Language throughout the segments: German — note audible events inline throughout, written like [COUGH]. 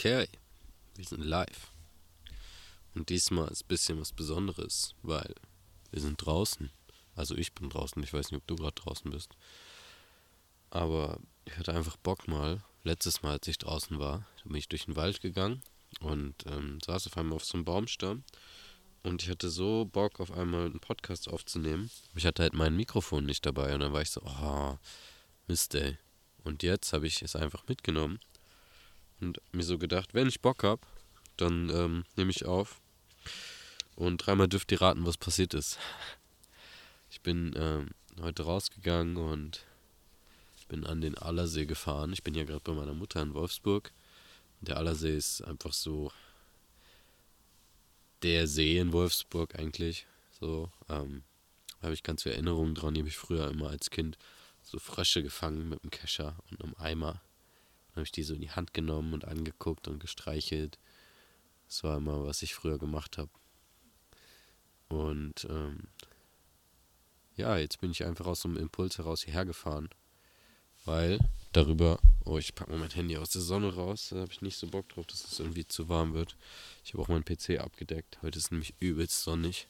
Okay, wir sind live. Und diesmal ist ein bisschen was Besonderes, weil wir sind draußen. Also ich bin draußen, ich weiß nicht, ob du gerade draußen bist. Aber ich hatte einfach Bock mal. Letztes Mal, als ich draußen war, bin ich durch den Wald gegangen und ähm, saß auf einmal auf so einem Baumstamm. Und ich hatte so Bock, auf einmal einen Podcast aufzunehmen. Ich hatte halt mein Mikrofon nicht dabei und dann war ich so, oh, Mist, ey. Und jetzt habe ich es einfach mitgenommen und mir so gedacht, wenn ich Bock habe, dann ähm, nehme ich auf. Und dreimal dürft ihr raten, was passiert ist. Ich bin ähm, heute rausgegangen und bin an den Allersee gefahren. Ich bin ja gerade bei meiner Mutter in Wolfsburg. Der Allersee ist einfach so der See in Wolfsburg eigentlich. So, ähm, habe ich ganz viele Erinnerungen dran. Die habe ich früher immer als Kind so Frösche gefangen mit einem Kescher und einem Eimer. Dann habe ich die so in die Hand genommen und angeguckt und gestreichelt. Das war immer, was ich früher gemacht habe. Und ähm, ja, jetzt bin ich einfach aus so einem Impuls heraus hierher gefahren. Weil darüber, oh, ich packe mal mein Handy aus der Sonne raus. Da habe ich nicht so Bock drauf, dass es irgendwie zu warm wird. Ich habe auch meinen PC abgedeckt. Heute ist nämlich übelst sonnig.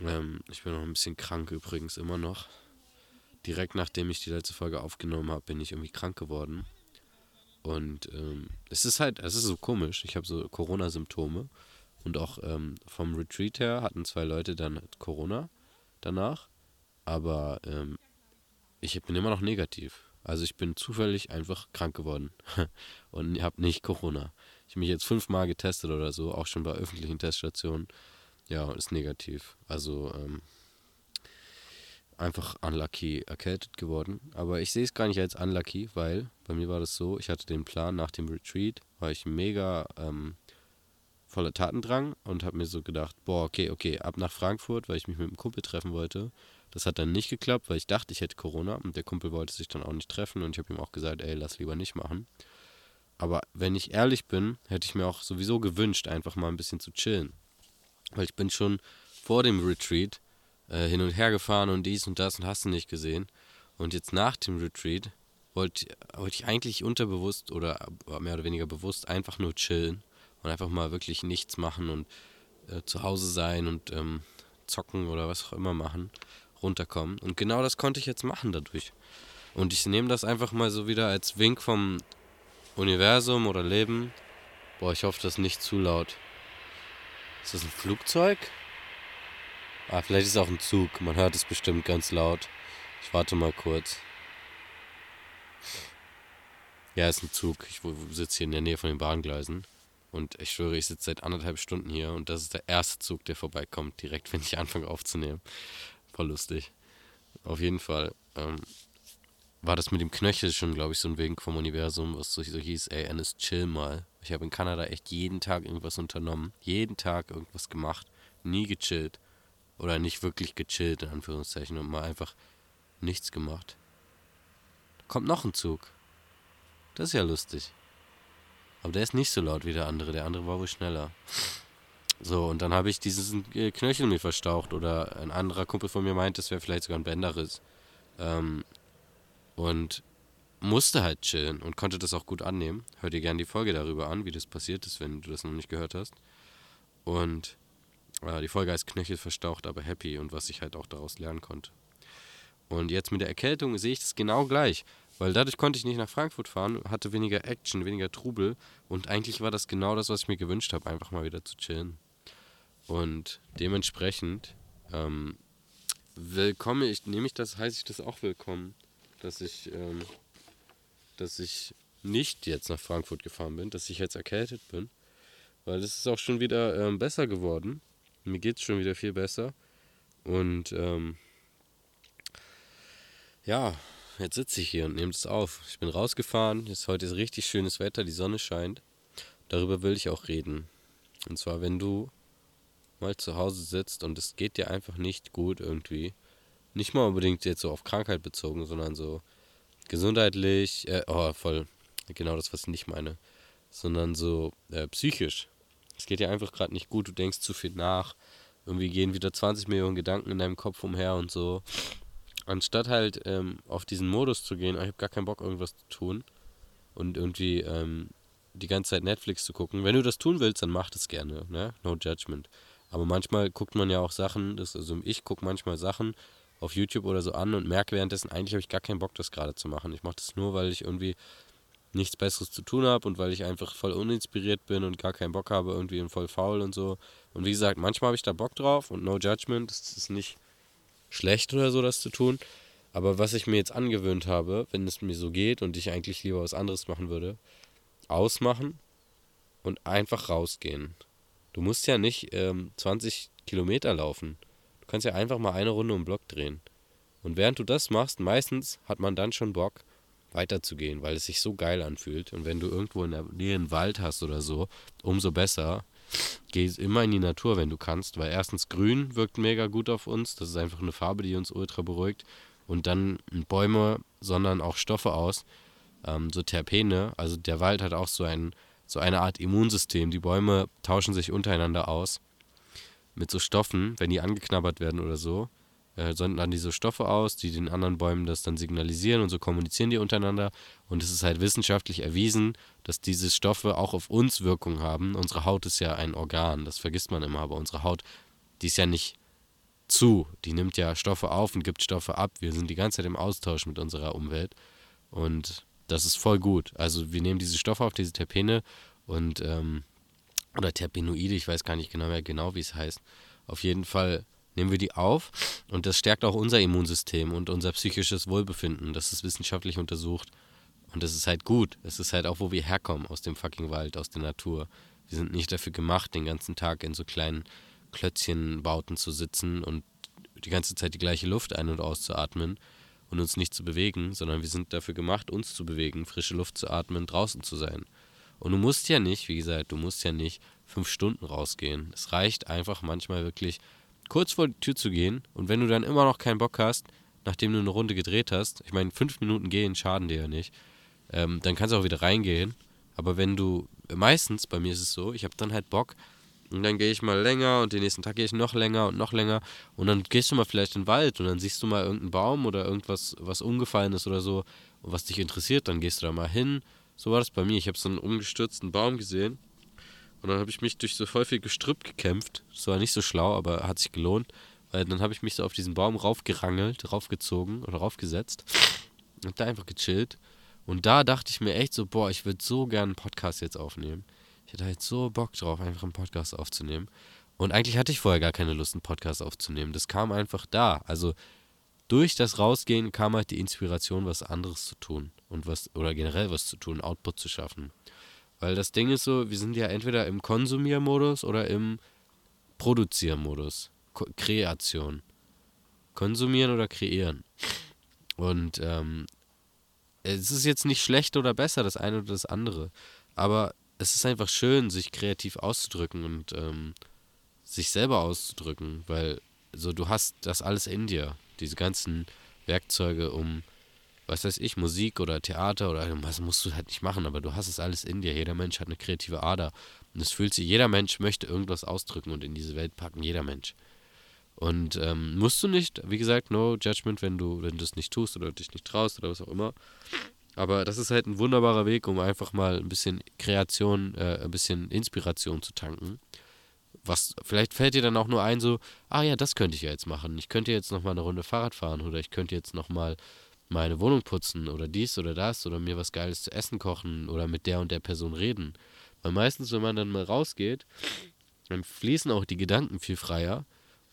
Ähm, ich bin noch ein bisschen krank übrigens immer noch. Direkt nachdem ich die letzte Folge aufgenommen habe, bin ich irgendwie krank geworden. Und ähm, es ist halt, es ist so komisch. Ich habe so Corona-Symptome. Und auch ähm, vom Retreat her hatten zwei Leute dann Corona danach. Aber ähm, ich bin immer noch negativ. Also ich bin zufällig einfach krank geworden [LAUGHS] und habe nicht Corona. Ich habe mich jetzt fünfmal getestet oder so, auch schon bei öffentlichen Teststationen. Ja, ist negativ. Also ähm, einfach unlucky erkältet geworden. Aber ich sehe es gar nicht als unlucky, weil bei mir war das so, ich hatte den Plan nach dem Retreat, war ich mega ähm, voller Tatendrang und habe mir so gedacht, boah, okay, okay, ab nach Frankfurt, weil ich mich mit einem Kumpel treffen wollte. Das hat dann nicht geklappt, weil ich dachte, ich hätte Corona und der Kumpel wollte sich dann auch nicht treffen und ich habe ihm auch gesagt, ey, lass lieber nicht machen. Aber wenn ich ehrlich bin, hätte ich mir auch sowieso gewünscht, einfach mal ein bisschen zu chillen. Weil ich bin schon vor dem Retreat äh, hin und her gefahren und dies und das und hast du nicht gesehen. Und jetzt nach dem Retreat wollte wollt ich eigentlich unterbewusst oder mehr oder weniger bewusst einfach nur chillen und einfach mal wirklich nichts machen und äh, zu Hause sein und ähm, zocken oder was auch immer machen, runterkommen. Und genau das konnte ich jetzt machen dadurch. Und ich nehme das einfach mal so wieder als Wink vom Universum oder Leben. Boah, ich hoffe, das ist nicht zu laut. Ist das ein Flugzeug? Ah, vielleicht ist es auch ein Zug. Man hört es bestimmt ganz laut. Ich warte mal kurz. Ja, ist ein Zug. Ich sitze hier in der Nähe von den Bahngleisen. Und ich schwöre, ich sitze seit anderthalb Stunden hier und das ist der erste Zug, der vorbeikommt, direkt, wenn ich anfange aufzunehmen. Voll lustig. Auf jeden Fall ähm, war das mit dem Knöchel schon, glaube ich, so ein Wink vom Universum, was so, so hieß, ey, Ennis, chill mal. Ich habe in Kanada echt jeden Tag irgendwas unternommen. Jeden Tag irgendwas gemacht. Nie gechillt. Oder nicht wirklich gechillt, in Anführungszeichen, und mal einfach nichts gemacht. Kommt noch ein Zug. Das ist ja lustig. Aber der ist nicht so laut wie der andere. Der andere war wohl schneller. So, und dann habe ich diesen äh, Knöchel mir verstaucht. Oder ein anderer Kumpel von mir meint, das wäre vielleicht sogar ein Bänderriss. Ähm, und musste halt chillen und konnte das auch gut annehmen. Hör dir gerne die Folge darüber an, wie das passiert ist, wenn du das noch nicht gehört hast. Und äh, die Folge heißt Knöchel verstaucht, aber happy und was ich halt auch daraus lernen konnte. Und jetzt mit der Erkältung sehe ich das genau gleich, weil dadurch konnte ich nicht nach Frankfurt fahren, hatte weniger Action, weniger Trubel und eigentlich war das genau das, was ich mir gewünscht habe, einfach mal wieder zu chillen. Und dementsprechend ähm, willkommen, ich nehme ich das, heiße ich das auch willkommen, dass ich, ähm, dass ich nicht jetzt nach Frankfurt gefahren bin, dass ich jetzt erkältet bin, weil es ist auch schon wieder ähm, besser geworden. Mir geht es schon wieder viel besser. Und ähm, ja, jetzt sitze ich hier und nehme es auf. Ich bin rausgefahren. Jetzt, heute ist richtig schönes Wetter, die Sonne scheint. Darüber will ich auch reden. Und zwar, wenn du mal zu Hause sitzt und es geht dir einfach nicht gut irgendwie. Nicht mal unbedingt jetzt so auf Krankheit bezogen, sondern so gesundheitlich, äh, oh, voll, genau das, was ich nicht meine, sondern so äh, psychisch. Es geht dir einfach gerade nicht gut, du denkst zu viel nach. Irgendwie gehen wieder 20 Millionen Gedanken in deinem Kopf umher und so. Anstatt halt ähm, auf diesen Modus zu gehen, ich habe gar keinen Bock, irgendwas zu tun und irgendwie ähm, die ganze Zeit Netflix zu gucken. Wenn du das tun willst, dann mach das gerne, ne? No judgment. Aber manchmal guckt man ja auch Sachen, das, also ich gucke manchmal Sachen auf YouTube oder so an und merke währenddessen, eigentlich habe ich gar keinen Bock, das gerade zu machen. Ich mache das nur, weil ich irgendwie nichts Besseres zu tun habe und weil ich einfach voll uninspiriert bin und gar keinen Bock habe irgendwie und voll faul und so. Und wie gesagt, manchmal habe ich da Bock drauf und no judgment, es ist nicht schlecht oder so, das zu tun. Aber was ich mir jetzt angewöhnt habe, wenn es mir so geht und ich eigentlich lieber was anderes machen würde, ausmachen und einfach rausgehen. Du musst ja nicht ähm, 20 Kilometer laufen. Du kannst ja einfach mal eine Runde um den Block drehen. Und während du das machst, meistens hat man dann schon Bock, weiterzugehen, weil es sich so geil anfühlt. Und wenn du irgendwo in der Nähe einen Wald hast oder so, umso besser. Geh immer in die Natur, wenn du kannst, weil erstens grün wirkt mega gut auf uns. Das ist einfach eine Farbe, die uns ultra beruhigt. Und dann Bäume, sondern auch Stoffe aus, ähm, so Terpene. Also der Wald hat auch so, ein, so eine Art Immunsystem. Die Bäume tauschen sich untereinander aus mit so Stoffen, wenn die angeknabbert werden oder so äh, senden dann diese Stoffe aus, die den anderen Bäumen das dann signalisieren und so kommunizieren die untereinander. Und es ist halt wissenschaftlich erwiesen, dass diese Stoffe auch auf uns Wirkung haben. Unsere Haut ist ja ein Organ, das vergisst man immer, aber unsere Haut, die ist ja nicht zu, die nimmt ja Stoffe auf und gibt Stoffe ab. Wir sind die ganze Zeit im Austausch mit unserer Umwelt und das ist voll gut. Also wir nehmen diese Stoffe auf, diese Terpene und ähm, oder Terpenoide, ich weiß gar nicht genau mehr genau, wie es heißt. Auf jeden Fall nehmen wir die auf und das stärkt auch unser Immunsystem und unser psychisches Wohlbefinden. Das ist wissenschaftlich untersucht und das ist halt gut. Es ist halt auch, wo wir herkommen, aus dem fucking Wald, aus der Natur. Wir sind nicht dafür gemacht, den ganzen Tag in so kleinen Klötzchenbauten zu sitzen und die ganze Zeit die gleiche Luft ein- und auszuatmen und uns nicht zu bewegen, sondern wir sind dafür gemacht, uns zu bewegen, frische Luft zu atmen, draußen zu sein. Und du musst ja nicht, wie gesagt, du musst ja nicht fünf Stunden rausgehen. Es reicht einfach manchmal wirklich kurz vor die Tür zu gehen und wenn du dann immer noch keinen Bock hast, nachdem du eine Runde gedreht hast, ich meine, fünf Minuten gehen schaden dir ja nicht, ähm, dann kannst du auch wieder reingehen. Aber wenn du, meistens, bei mir ist es so, ich habe dann halt Bock und dann gehe ich mal länger und den nächsten Tag gehe ich noch länger und noch länger und dann gehst du mal vielleicht in den Wald und dann siehst du mal irgendeinen Baum oder irgendwas, was umgefallen ist oder so und was dich interessiert, dann gehst du da mal hin. So war das bei mir. Ich habe so einen umgestürzten Baum gesehen und dann habe ich mich durch so voll viel Gestrüpp gekämpft. Das war nicht so schlau, aber hat sich gelohnt. Weil dann habe ich mich so auf diesen Baum raufgerangelt, raufgezogen oder raufgesetzt und da einfach gechillt. Und da dachte ich mir echt so, boah, ich würde so gerne einen Podcast jetzt aufnehmen. Ich hätte halt so Bock drauf, einfach einen Podcast aufzunehmen. Und eigentlich hatte ich vorher gar keine Lust, einen Podcast aufzunehmen. Das kam einfach da. Also durch das Rausgehen kam halt die Inspiration, was anderes zu tun und was, oder generell was zu tun, Output zu schaffen. Weil das Ding ist so, wir sind ja entweder im Konsumiermodus oder im Produziermodus. Ko Kreation. Konsumieren oder kreieren. Und ähm, es ist jetzt nicht schlecht oder besser, das eine oder das andere. Aber es ist einfach schön, sich kreativ auszudrücken und ähm, sich selber auszudrücken, weil so du hast das alles in dir, diese ganzen Werkzeuge, um was weiß ich, Musik oder Theater oder was musst du halt nicht machen, aber du hast es alles in dir. Jeder Mensch hat eine kreative Ader. Und es fühlt sich, jeder Mensch möchte irgendwas ausdrücken und in diese Welt packen, jeder Mensch. Und ähm, musst du nicht, wie gesagt, no judgment, wenn du, wenn du es nicht tust oder dich nicht traust oder was auch immer. Aber das ist halt ein wunderbarer Weg, um einfach mal ein bisschen Kreation, äh, ein bisschen Inspiration zu tanken. Was, vielleicht fällt dir dann auch nur ein, so, ah ja, das könnte ich ja jetzt machen. Ich könnte jetzt nochmal eine Runde Fahrrad fahren oder ich könnte jetzt nochmal meine Wohnung putzen oder dies oder das oder mir was Geiles zu essen kochen oder mit der und der Person reden. Weil meistens, wenn man dann mal rausgeht, dann fließen auch die Gedanken viel freier.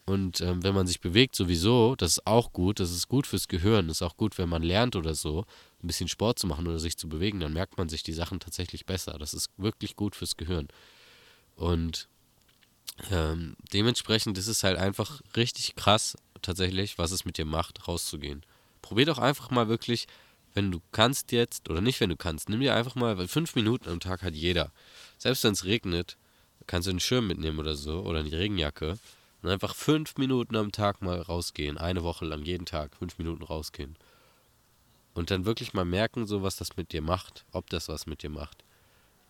Und ähm, wenn man sich bewegt sowieso, das ist auch gut, das ist gut fürs Gehirn, das ist auch gut, wenn man lernt oder so, ein bisschen Sport zu machen oder sich zu bewegen, dann merkt man sich die Sachen tatsächlich besser. Das ist wirklich gut fürs Gehirn. Und ähm, dementsprechend ist es halt einfach richtig krass, tatsächlich, was es mit dir macht, rauszugehen probier doch einfach mal wirklich, wenn du kannst jetzt, oder nicht, wenn du kannst, nimm dir einfach mal, weil fünf Minuten am Tag hat jeder. Selbst wenn es regnet, kannst du einen Schirm mitnehmen oder so, oder eine Regenjacke. Und einfach fünf Minuten am Tag mal rausgehen. Eine Woche lang, jeden Tag, fünf Minuten rausgehen. Und dann wirklich mal merken, so was das mit dir macht, ob das was mit dir macht.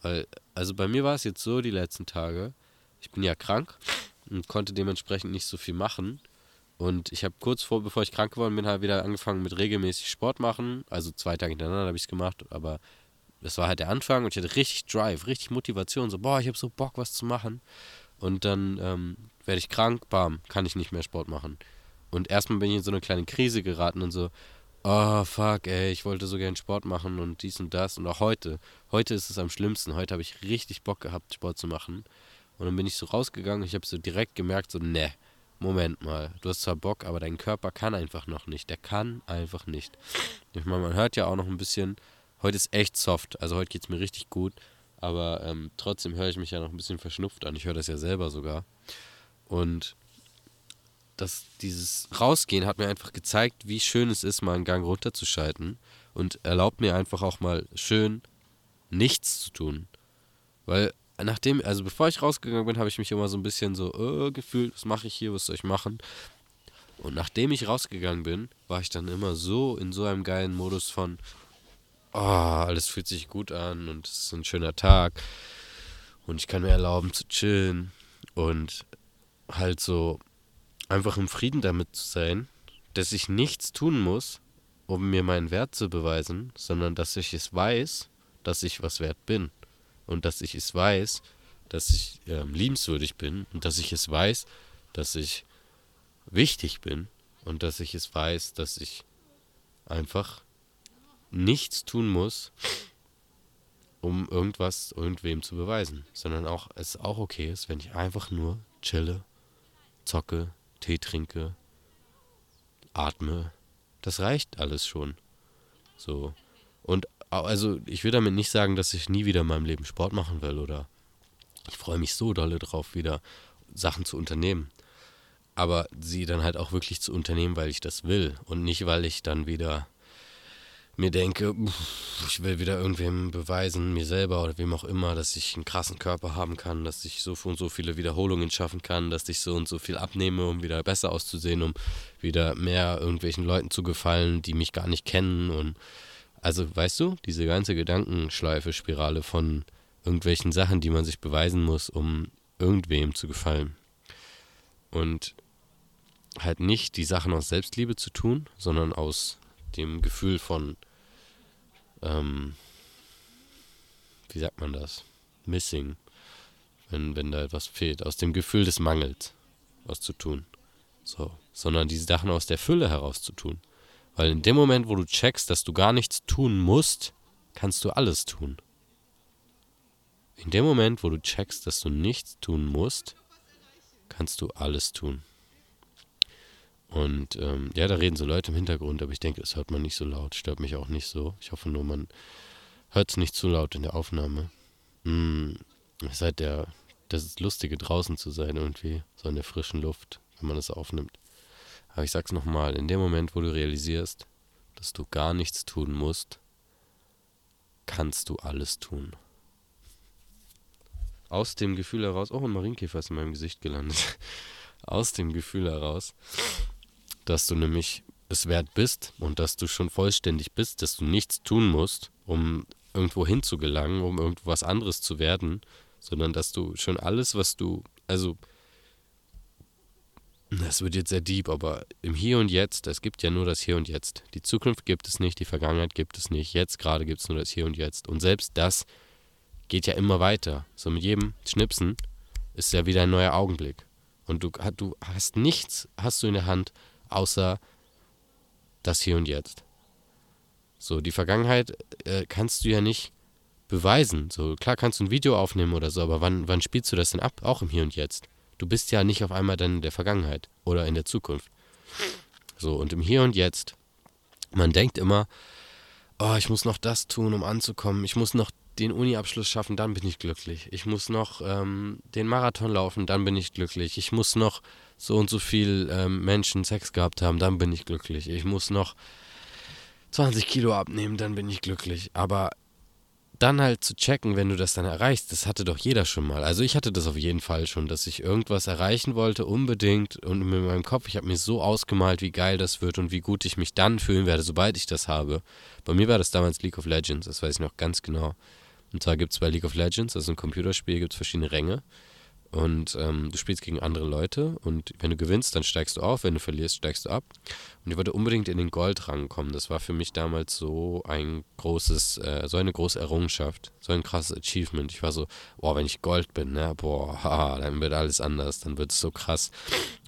Weil, also bei mir war es jetzt so die letzten Tage, ich bin ja krank und konnte dementsprechend nicht so viel machen. Und ich habe kurz vor, bevor ich krank geworden bin, halt wieder angefangen mit regelmäßig Sport machen. Also zwei Tage hintereinander habe ich es gemacht, aber das war halt der Anfang und ich hatte richtig Drive, richtig Motivation, so, boah, ich habe so Bock, was zu machen. Und dann ähm, werde ich krank, bam, kann ich nicht mehr Sport machen. Und erstmal bin ich in so eine kleine Krise geraten und so, oh fuck, ey, ich wollte so gern Sport machen und dies und das. Und auch heute, heute ist es am schlimmsten. Heute habe ich richtig Bock gehabt, Sport zu machen. Und dann bin ich so rausgegangen und ich habe so direkt gemerkt, so, ne, Moment mal, du hast zwar Bock, aber dein Körper kann einfach noch nicht. Der kann einfach nicht. Ich meine, man hört ja auch noch ein bisschen, heute ist echt soft, also heute geht es mir richtig gut, aber ähm, trotzdem höre ich mich ja noch ein bisschen verschnupft an. Ich höre das ja selber sogar. Und das, dieses Rausgehen hat mir einfach gezeigt, wie schön es ist, mal einen Gang runterzuschalten und erlaubt mir einfach auch mal schön nichts zu tun. Weil nachdem, also bevor ich rausgegangen bin, habe ich mich immer so ein bisschen so äh, gefühlt, was mache ich hier, was soll ich machen? Und nachdem ich rausgegangen bin, war ich dann immer so in so einem geilen Modus von, oh, alles fühlt sich gut an und es ist ein schöner Tag und ich kann mir erlauben zu chillen und halt so einfach im Frieden damit zu sein, dass ich nichts tun muss, um mir meinen Wert zu beweisen, sondern dass ich es weiß, dass ich was wert bin und dass ich es weiß, dass ich äh, liebenswürdig bin und dass ich es weiß, dass ich wichtig bin und dass ich es weiß, dass ich einfach nichts tun muss, um irgendwas irgendwem zu beweisen, sondern auch es auch okay ist, wenn ich einfach nur chille, zocke, Tee trinke, atme. Das reicht alles schon. So. Und also ich will damit nicht sagen, dass ich nie wieder in meinem Leben Sport machen will oder ich freue mich so dolle drauf, wieder Sachen zu unternehmen. Aber sie dann halt auch wirklich zu unternehmen, weil ich das will und nicht, weil ich dann wieder mir denke, ich will wieder irgendwem beweisen, mir selber oder wem auch immer, dass ich einen krassen Körper haben kann, dass ich so und so viele Wiederholungen schaffen kann, dass ich so und so viel abnehme, um wieder besser auszusehen, um wieder mehr irgendwelchen Leuten zu gefallen, die mich gar nicht kennen und also, weißt du, diese ganze Gedankenschleife, Spirale von irgendwelchen Sachen, die man sich beweisen muss, um irgendwem zu gefallen. Und halt nicht die Sachen aus Selbstliebe zu tun, sondern aus dem Gefühl von, ähm, wie sagt man das? Missing. Wenn, wenn da etwas fehlt. Aus dem Gefühl des Mangels was zu tun. So. Sondern diese Sachen aus der Fülle heraus zu tun. Weil in dem Moment, wo du checkst, dass du gar nichts tun musst, kannst du alles tun. In dem Moment, wo du checkst, dass du nichts tun musst, kannst du alles tun. Und ähm, ja, da reden so Leute im Hintergrund, aber ich denke, das hört man nicht so laut, stört mich auch nicht so. Ich hoffe nur, man hört es nicht zu laut in der Aufnahme. Mm, es ist der, das Lustige, draußen zu sein irgendwie, so in der frischen Luft, wenn man es aufnimmt. Aber ich sag's nochmal, in dem Moment, wo du realisierst, dass du gar nichts tun musst, kannst du alles tun. Aus dem Gefühl heraus, oh, ein Marienkäfer ist in meinem Gesicht gelandet. [LAUGHS] Aus dem Gefühl heraus, dass du nämlich es wert bist und dass du schon vollständig bist, dass du nichts tun musst, um irgendwo hinzugelangen, um irgendwas anderes zu werden, sondern dass du schon alles, was du, also das wird jetzt sehr deep, aber im Hier und Jetzt, es gibt ja nur das Hier und Jetzt. Die Zukunft gibt es nicht, die Vergangenheit gibt es nicht. Jetzt gerade gibt es nur das Hier und Jetzt. Und selbst das geht ja immer weiter. So mit jedem Schnipsen ist ja wieder ein neuer Augenblick. Und du, du hast nichts, hast du in der Hand, außer das Hier und Jetzt. So, die Vergangenheit äh, kannst du ja nicht beweisen. So, klar kannst du ein Video aufnehmen oder so, aber wann, wann spielst du das denn ab? Auch im Hier und Jetzt. Du bist ja nicht auf einmal dann in der Vergangenheit oder in der Zukunft. So, und im Hier und Jetzt. Man denkt immer, oh, ich muss noch das tun, um anzukommen. Ich muss noch den Uni-Abschluss schaffen, dann bin ich glücklich. Ich muss noch ähm, den Marathon laufen, dann bin ich glücklich. Ich muss noch so und so viel ähm, Menschen Sex gehabt haben, dann bin ich glücklich. Ich muss noch 20 Kilo abnehmen, dann bin ich glücklich. Aber dann halt zu checken, wenn du das dann erreichst, das hatte doch jeder schon mal. Also ich hatte das auf jeden Fall schon, dass ich irgendwas erreichen wollte, unbedingt. Und in meinem Kopf, ich habe mir so ausgemalt, wie geil das wird und wie gut ich mich dann fühlen werde, sobald ich das habe. Bei mir war das damals League of Legends, das weiß ich noch ganz genau. Und zwar gibt es bei League of Legends, also ein Computerspiel, gibt es verschiedene Ränge. Und ähm, du spielst gegen andere Leute und wenn du gewinnst, dann steigst du auf, wenn du verlierst, steigst du ab. Und ich wollte unbedingt in den Goldrang kommen. Das war für mich damals so ein großes, äh, so eine große Errungenschaft, so ein krasses Achievement. Ich war so, boah, wenn ich Gold bin, ne, boah, haha, dann wird alles anders, dann wird es so krass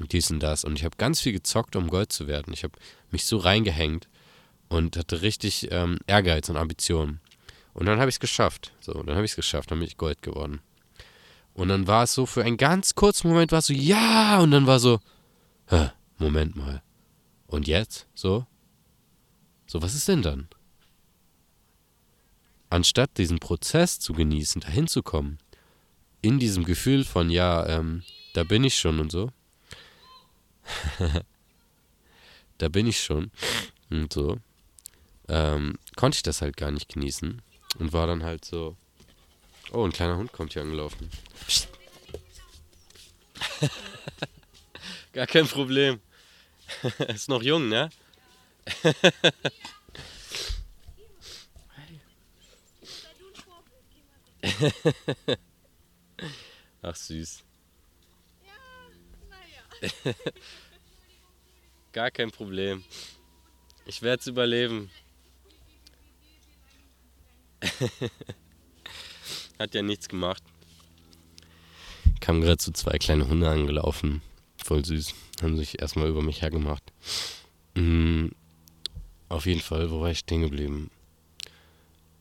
und dies und das. Und ich habe ganz viel gezockt, um Gold zu werden. Ich habe mich so reingehängt und hatte richtig ähm, Ehrgeiz und Ambitionen. Und dann habe ich es geschafft. So, dann habe ich es geschafft, dann bin ich Gold geworden. Und dann war es so, für einen ganz kurzen Moment war es so, ja, und dann war so, Hä, Moment mal. Und jetzt? So? So, was ist denn dann? Anstatt diesen Prozess zu genießen, dahin zu kommen, in diesem Gefühl von, ja, ähm, da bin ich schon und so, [LAUGHS] da bin ich schon und so, ähm, konnte ich das halt gar nicht genießen und war dann halt so, oh, ein kleiner Hund kommt hier angelaufen. Psst. [LAUGHS] Gar kein Problem. [LAUGHS] Ist noch jung, ne? [LAUGHS] Ach süß. Gar kein Problem. Ich werde es überleben. Hat ja nichts gemacht. Kamen gerade so zwei kleine Hunde angelaufen. Voll süß. Haben sich erstmal über mich hergemacht. Mhm. Auf jeden Fall, wo war ich stehen geblieben?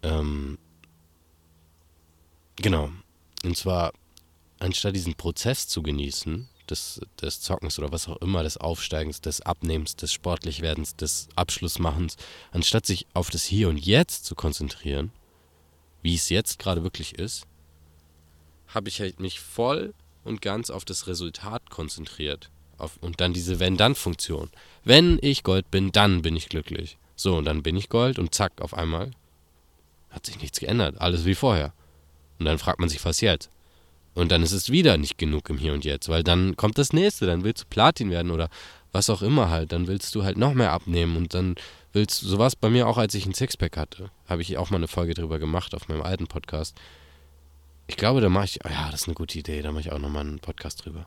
Ähm, genau. Und zwar, anstatt diesen Prozess zu genießen, des, des Zockens oder was auch immer, des Aufsteigens, des Abnehmens, des Sportlichwerdens, des Abschlussmachens, anstatt sich auf das Hier und Jetzt zu konzentrieren, wie es jetzt gerade wirklich ist, habe ich halt mich voll und ganz auf das Resultat konzentriert. Auf, und dann diese Wenn-Dann-Funktion. Wenn ich Gold bin, dann bin ich glücklich. So, und dann bin ich Gold und zack, auf einmal hat sich nichts geändert. Alles wie vorher. Und dann fragt man sich, was jetzt? Und dann ist es wieder nicht genug im Hier und Jetzt, weil dann kommt das nächste, dann willst du Platin werden oder was auch immer halt. Dann willst du halt noch mehr abnehmen und dann willst du, so was bei mir auch, als ich ein Sixpack hatte. Habe ich auch mal eine Folge drüber gemacht auf meinem alten Podcast. Ich glaube, da mache ich, oh ja, das ist eine gute Idee, da mache ich auch nochmal einen Podcast drüber.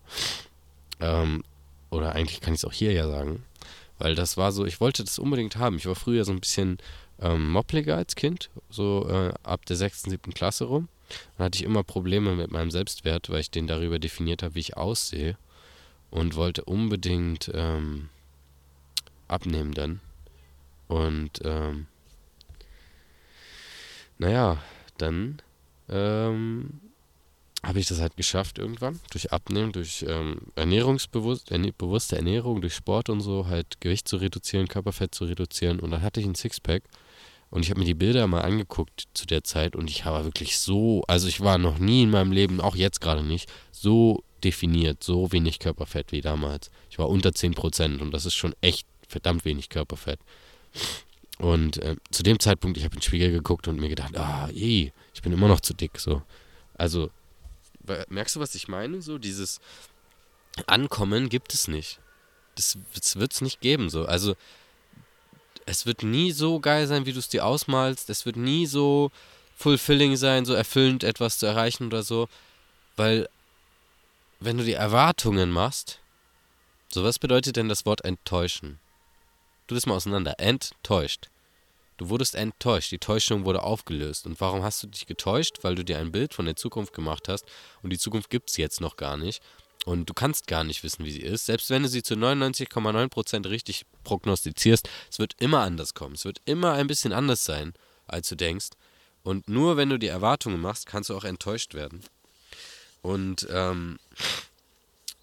Ähm, oder eigentlich kann ich es auch hier ja sagen. Weil das war so, ich wollte das unbedingt haben. Ich war früher so ein bisschen ähm, moppliger als Kind, so äh, ab der 6., 7. Klasse rum. Dann hatte ich immer Probleme mit meinem Selbstwert, weil ich den darüber definiert habe, wie ich aussehe. Und wollte unbedingt ähm, abnehmen dann. Und ähm, naja, dann ähm, habe ich das halt geschafft irgendwann. Durch Abnehmen, durch ähm, Ernährungsbewusst, erne bewusste Ernährung, durch Sport und so, halt Gewicht zu reduzieren, Körperfett zu reduzieren. Und dann hatte ich ein Sixpack. Und ich habe mir die Bilder mal angeguckt zu der Zeit und ich war wirklich so, also ich war noch nie in meinem Leben, auch jetzt gerade nicht, so definiert, so wenig Körperfett wie damals. Ich war unter 10% und das ist schon echt verdammt wenig Körperfett. Und äh, zu dem Zeitpunkt, ich habe in den Spiegel geguckt und mir gedacht, ah, je, ich bin immer noch zu dick. So. Also, merkst du, was ich meine? So, dieses Ankommen gibt es nicht. Das, das wird es nicht geben. So. Also, es wird nie so geil sein, wie du es dir ausmalst. Es wird nie so fulfilling sein, so erfüllend etwas zu erreichen oder so. Weil, wenn du die Erwartungen machst, so was bedeutet denn das Wort enttäuschen? Du das mal auseinander. Enttäuscht. Du wurdest enttäuscht. Die Täuschung wurde aufgelöst. Und warum hast du dich getäuscht? Weil du dir ein Bild von der Zukunft gemacht hast. Und die Zukunft gibt es jetzt noch gar nicht. Und du kannst gar nicht wissen, wie sie ist. Selbst wenn du sie zu 99,9% richtig prognostizierst, es wird immer anders kommen. Es wird immer ein bisschen anders sein, als du denkst. Und nur wenn du die Erwartungen machst, kannst du auch enttäuscht werden. Und ähm,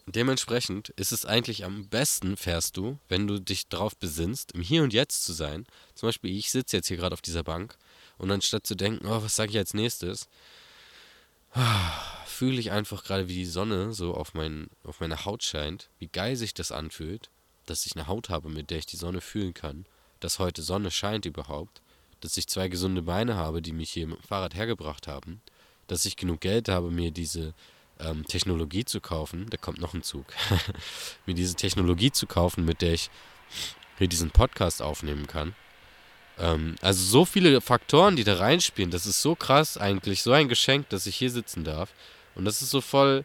Dementsprechend ist es eigentlich am besten, fährst du, wenn du dich darauf besinnst, im Hier und Jetzt zu sein. Zum Beispiel, ich sitze jetzt hier gerade auf dieser Bank und anstatt zu denken, oh, was sage ich als nächstes, [SIGHS] fühle ich einfach gerade, wie die Sonne so auf, mein, auf meine Haut scheint, wie geil sich das anfühlt, dass ich eine Haut habe, mit der ich die Sonne fühlen kann, dass heute Sonne scheint überhaupt, dass ich zwei gesunde Beine habe, die mich hier mit dem Fahrrad hergebracht haben, dass ich genug Geld habe, mir diese ähm, Technologie zu kaufen, da kommt noch ein Zug, [LAUGHS] mir diese Technologie zu kaufen, mit der ich hier diesen Podcast aufnehmen kann. Ähm, also so viele Faktoren, die da reinspielen, das ist so krass eigentlich, so ein Geschenk, dass ich hier sitzen darf. Und das ist so voll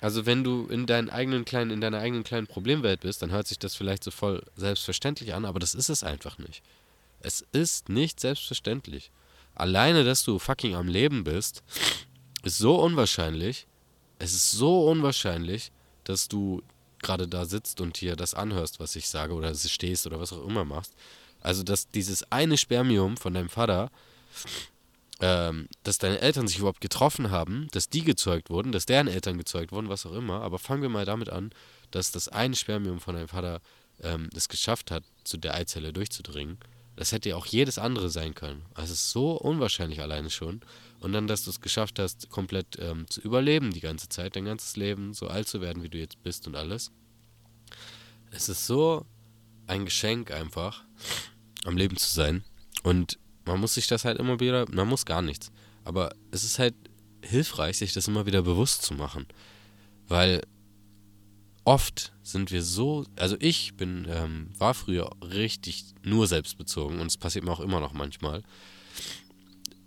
Also wenn du in deinen eigenen kleinen, in deiner eigenen kleinen Problemwelt bist, dann hört sich das vielleicht so voll selbstverständlich an, aber das ist es einfach nicht. Es ist nicht selbstverständlich. Alleine, dass du fucking am Leben bist, ist so unwahrscheinlich. Es ist so unwahrscheinlich, dass du gerade da sitzt und hier das anhörst, was ich sage, oder stehst oder was auch immer machst. Also, dass dieses eine Spermium von deinem Vater ähm, dass deine Eltern sich überhaupt getroffen haben, dass die gezeugt wurden, dass deren Eltern gezeugt wurden, was auch immer. Aber fangen wir mal damit an, dass das eine Spermium von deinem Vater ähm, es geschafft hat, zu der Eizelle durchzudringen. Das hätte ja auch jedes andere sein können. Also es ist so unwahrscheinlich alleine schon. Und dann, dass du es geschafft hast, komplett ähm, zu überleben die ganze Zeit, dein ganzes Leben, so alt zu werden, wie du jetzt bist und alles. Es ist so ein Geschenk einfach, am Leben zu sein. Und man muss sich das halt immer wieder, man muss gar nichts. Aber es ist halt hilfreich, sich das immer wieder bewusst zu machen. Weil oft sind wir so, also ich bin, ähm, war früher richtig nur selbstbezogen und es passiert mir auch immer noch manchmal,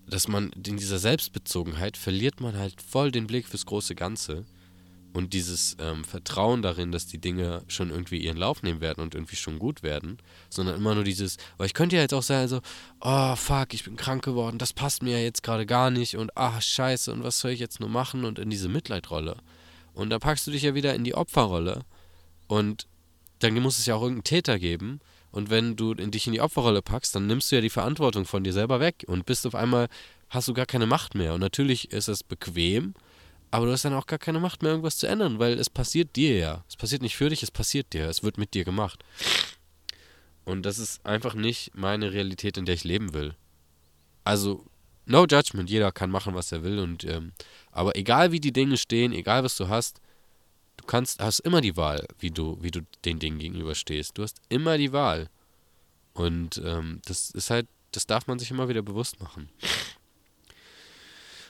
dass man in dieser Selbstbezogenheit verliert man halt voll den Blick fürs große Ganze und dieses ähm, Vertrauen darin, dass die Dinge schon irgendwie ihren Lauf nehmen werden und irgendwie schon gut werden, sondern immer nur dieses, weil ich könnte ja jetzt auch sagen, so, oh fuck, ich bin krank geworden, das passt mir ja jetzt gerade gar nicht und ach scheiße und was soll ich jetzt nur machen und in diese Mitleidrolle. Und da packst du dich ja wieder in die Opferrolle und dann muss es ja auch irgendeinen Täter geben und wenn du dich in die Opferrolle packst, dann nimmst du ja die Verantwortung von dir selber weg und bist auf einmal, hast du gar keine Macht mehr und natürlich ist es bequem, aber du hast dann auch gar keine Macht mehr, irgendwas zu ändern, weil es passiert dir ja. Es passiert nicht für dich, es passiert dir. Es wird mit dir gemacht. Und das ist einfach nicht meine Realität, in der ich leben will. Also, no judgment, jeder kann machen, was er will. Und, ähm, aber egal wie die Dinge stehen, egal was du hast, kannst, hast immer die Wahl, wie du, wie du den Dingen gegenüberstehst. Du hast immer die Wahl. Und ähm, das ist halt, das darf man sich immer wieder bewusst machen.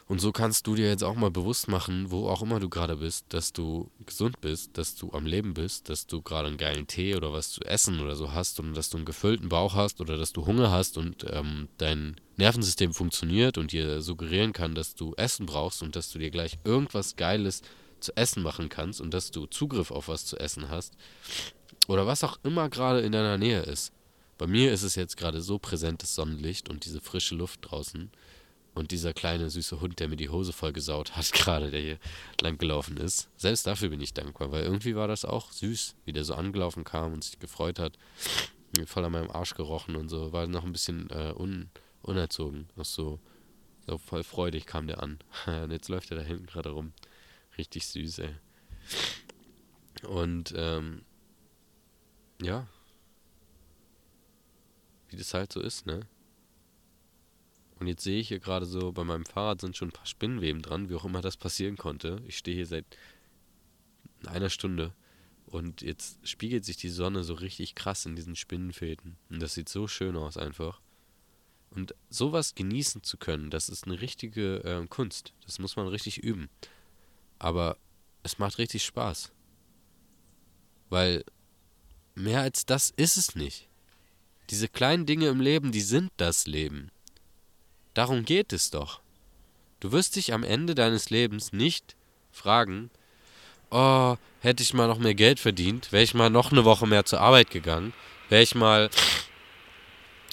Und so kannst du dir jetzt auch mal bewusst machen, wo auch immer du gerade bist, dass du gesund bist, dass du am Leben bist, dass du gerade einen geilen Tee oder was zu essen oder so hast und dass du einen gefüllten Bauch hast oder dass du Hunger hast und ähm, dein Nervensystem funktioniert und dir suggerieren kann, dass du Essen brauchst und dass du dir gleich irgendwas Geiles zu essen machen kannst und dass du Zugriff auf was zu essen hast oder was auch immer gerade in deiner Nähe ist. Bei mir ist es jetzt gerade so präsentes Sonnenlicht und diese frische Luft draußen und dieser kleine süße Hund, der mir die Hose vollgesaut hat, [LAUGHS] gerade, der hier lang gelaufen ist. Selbst dafür bin ich dankbar, weil irgendwie war das auch süß, wie der so angelaufen kam und sich gefreut hat. Voll an meinem Arsch gerochen und so. War noch ein bisschen äh, un, unerzogen. Auch so, so voll freudig kam der an. [LAUGHS] und jetzt läuft er da hinten gerade rum. Richtig süß, ey. Und, ähm, ja. Wie das halt so ist, ne? Und jetzt sehe ich hier gerade so, bei meinem Fahrrad sind schon ein paar Spinnweben dran, wie auch immer das passieren konnte. Ich stehe hier seit einer Stunde und jetzt spiegelt sich die Sonne so richtig krass in diesen Spinnenfäden. Und das sieht so schön aus einfach. Und sowas genießen zu können, das ist eine richtige äh, Kunst. Das muss man richtig üben. Aber es macht richtig Spaß. Weil mehr als das ist es nicht. Diese kleinen Dinge im Leben, die sind das Leben. Darum geht es doch. Du wirst dich am Ende deines Lebens nicht fragen, oh, hätte ich mal noch mehr Geld verdient, wäre ich mal noch eine Woche mehr zur Arbeit gegangen, wäre ich mal,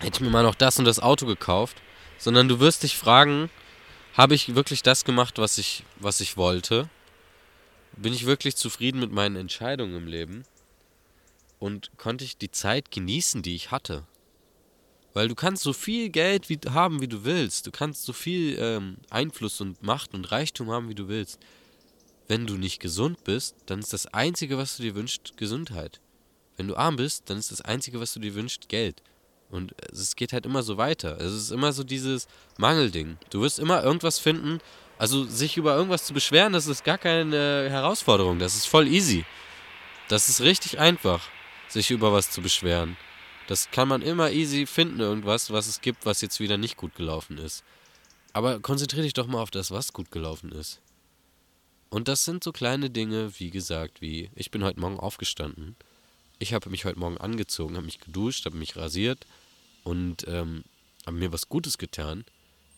hätte ich mir mal noch das und das Auto gekauft, sondern du wirst dich fragen, habe ich wirklich das gemacht, was ich, was ich wollte? Bin ich wirklich zufrieden mit meinen Entscheidungen im Leben? Und konnte ich die Zeit genießen, die ich hatte? Weil du kannst so viel Geld wie, haben, wie du willst. Du kannst so viel ähm, Einfluss und Macht und Reichtum haben, wie du willst. Wenn du nicht gesund bist, dann ist das Einzige, was du dir wünschst, Gesundheit. Wenn du arm bist, dann ist das Einzige, was du dir wünschst, Geld. Und es geht halt immer so weiter. Es ist immer so dieses Mangelding. Du wirst immer irgendwas finden. Also sich über irgendwas zu beschweren, das ist gar keine Herausforderung. Das ist voll easy. Das ist richtig einfach, sich über was zu beschweren. Das kann man immer easy finden, irgendwas, was es gibt, was jetzt wieder nicht gut gelaufen ist. Aber konzentriere dich doch mal auf das, was gut gelaufen ist. Und das sind so kleine Dinge, wie gesagt, wie ich bin heute Morgen aufgestanden. Ich habe mich heute Morgen angezogen, habe mich geduscht, habe mich rasiert und ähm, habe mir was Gutes getan.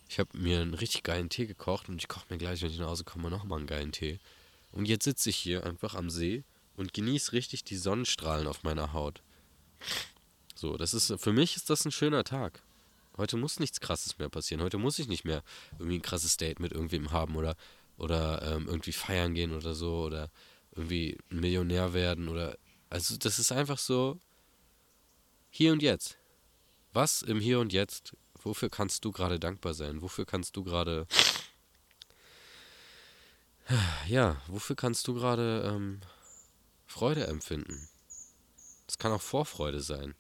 Ich habe mir einen richtig geilen Tee gekocht und ich koche mir gleich, wenn ich nach Hause komme, nochmal einen geilen Tee. Und jetzt sitze ich hier einfach am See und genieße richtig die Sonnenstrahlen auf meiner Haut. So, das ist für mich ist das ein schöner Tag. Heute muss nichts Krasses mehr passieren. Heute muss ich nicht mehr irgendwie ein krasses Date mit irgendwem haben oder, oder ähm, irgendwie feiern gehen oder so oder irgendwie ein Millionär werden oder. Also, das ist einfach so hier und jetzt. Was im Hier und Jetzt, wofür kannst du gerade dankbar sein? Wofür kannst du gerade. Ja, wofür kannst du gerade ähm, Freude empfinden? Das kann auch Vorfreude sein.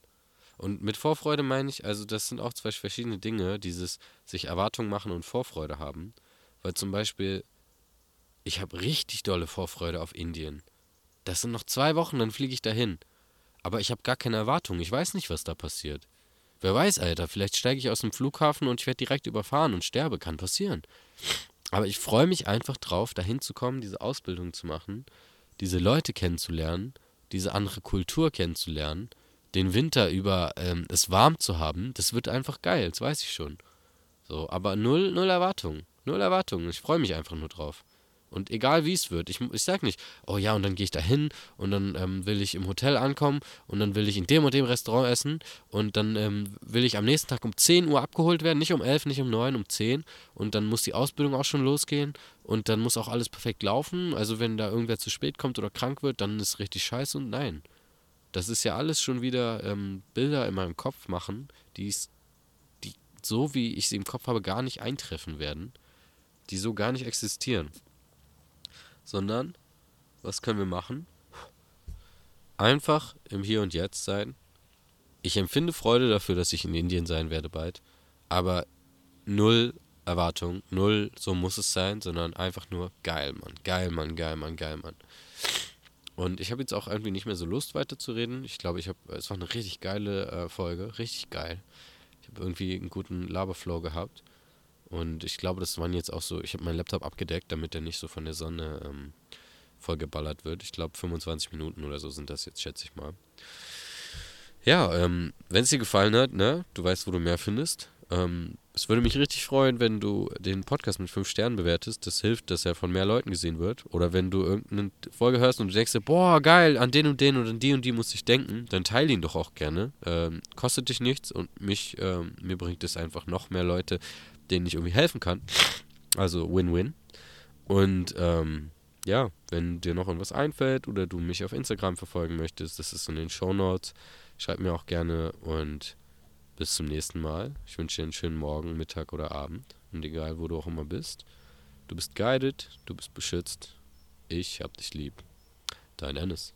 Und mit Vorfreude meine ich, also das sind auch zwei verschiedene Dinge, dieses sich Erwartungen machen und Vorfreude haben. Weil zum Beispiel, ich habe richtig dolle Vorfreude auf Indien. Das sind noch zwei Wochen, dann fliege ich dahin. Aber ich habe gar keine Erwartungen. Ich weiß nicht, was da passiert. Wer weiß, Alter, vielleicht steige ich aus dem Flughafen und ich werde direkt überfahren und sterbe. Kann passieren. Aber ich freue mich einfach drauf, dahin zu kommen, diese Ausbildung zu machen, diese Leute kennenzulernen, diese andere Kultur kennenzulernen den Winter über ähm, es warm zu haben, das wird einfach geil, das weiß ich schon. So, aber null, null Erwartungen. Null Erwartungen. Ich freue mich einfach nur drauf. Und egal wie es wird, ich, ich sag nicht, oh ja, und dann gehe ich da hin und dann ähm, will ich im Hotel ankommen und dann will ich in dem und dem Restaurant essen und dann ähm, will ich am nächsten Tag um 10 Uhr abgeholt werden, nicht um 11, nicht um 9, um 10 und dann muss die Ausbildung auch schon losgehen und dann muss auch alles perfekt laufen. Also wenn da irgendwer zu spät kommt oder krank wird, dann ist richtig scheiße und nein. Das ist ja alles schon wieder ähm, Bilder in meinem Kopf machen, die, die so wie ich sie im Kopf habe, gar nicht eintreffen werden, die so gar nicht existieren. Sondern, was können wir machen? Einfach im Hier und Jetzt sein. Ich empfinde Freude dafür, dass ich in Indien sein werde bald, aber null Erwartung, null, so muss es sein, sondern einfach nur geil, Mann, geil, Mann, geil, Mann, geil, Mann. Und ich habe jetzt auch irgendwie nicht mehr so Lust weiterzureden. Ich glaube, ich habe, es war eine richtig geile äh, Folge, richtig geil. Ich habe irgendwie einen guten Laberflow gehabt. Und ich glaube, das waren jetzt auch so, ich habe meinen Laptop abgedeckt, damit er nicht so von der Sonne ähm, vollgeballert wird. Ich glaube, 25 Minuten oder so sind das jetzt, schätze ich mal. Ja, ähm, wenn es dir gefallen hat, ne, du weißt, wo du mehr findest. Ähm, es würde mich richtig freuen, wenn du den Podcast mit 5 Sternen bewertest. Das hilft, dass er von mehr Leuten gesehen wird. Oder wenn du irgendeine Folge hörst und du denkst, boah, geil, an den und den oder an die und die muss ich denken, dann teile ihn doch auch gerne. Ähm, kostet dich nichts und mich, ähm, mir bringt es einfach noch mehr Leute, denen ich irgendwie helfen kann. Also Win-Win. Und ähm, ja, wenn dir noch irgendwas einfällt oder du mich auf Instagram verfolgen möchtest, das ist in den Show Notes. Schreib mir auch gerne und bis zum nächsten Mal. Ich wünsche dir einen schönen Morgen, Mittag oder Abend. Und egal, wo du auch immer bist. Du bist guided, du bist beschützt. Ich hab dich lieb. Dein Ennis.